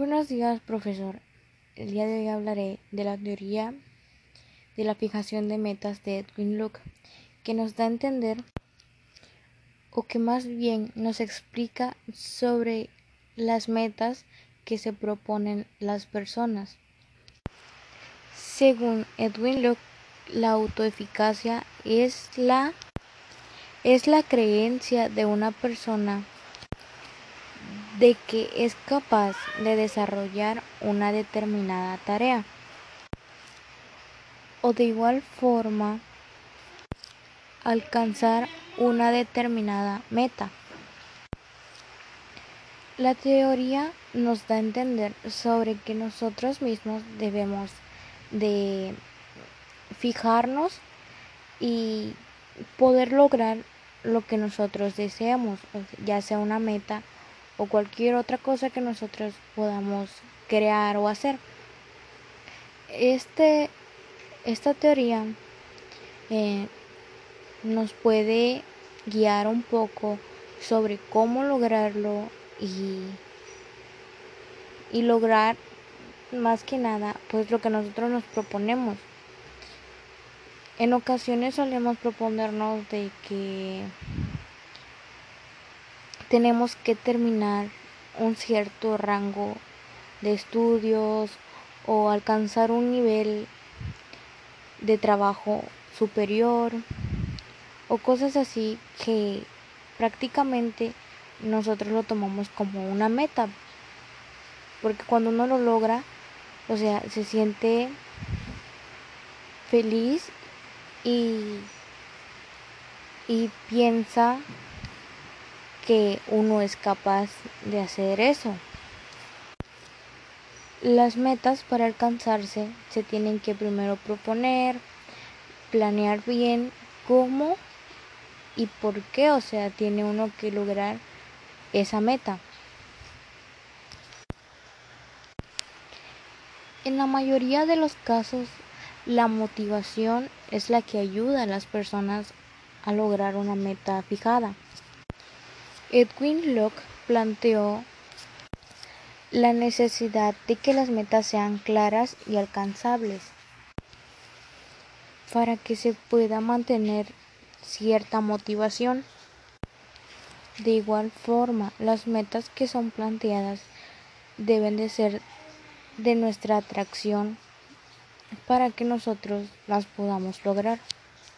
Buenos días, profesor. El día de hoy hablaré de la teoría de la fijación de metas de Edwin Locke, que nos da a entender, o que más bien nos explica sobre las metas que se proponen las personas. Según Edwin Locke, la autoeficacia es la es la creencia de una persona de que es capaz de desarrollar una determinada tarea o de igual forma alcanzar una determinada meta. La teoría nos da a entender sobre que nosotros mismos debemos de fijarnos y poder lograr lo que nosotros deseamos, ya sea una meta o cualquier otra cosa que nosotros podamos crear o hacer. Este, esta teoría eh, nos puede guiar un poco sobre cómo lograrlo y, y lograr más que nada pues lo que nosotros nos proponemos. En ocasiones solemos proponernos de que tenemos que terminar un cierto rango de estudios o alcanzar un nivel de trabajo superior o cosas así que prácticamente nosotros lo tomamos como una meta. Porque cuando uno lo logra o sea se siente feliz y y piensa que uno es capaz de hacer eso. Las metas para alcanzarse se tienen que primero proponer, planear bien cómo y por qué, o sea, tiene uno que lograr esa meta. En la mayoría de los casos, la motivación es la que ayuda a las personas a lograr una meta fijada. Edwin Locke planteó la necesidad de que las metas sean claras y alcanzables para que se pueda mantener cierta motivación. De igual forma, las metas que son planteadas deben de ser de nuestra atracción para que nosotros las podamos lograr.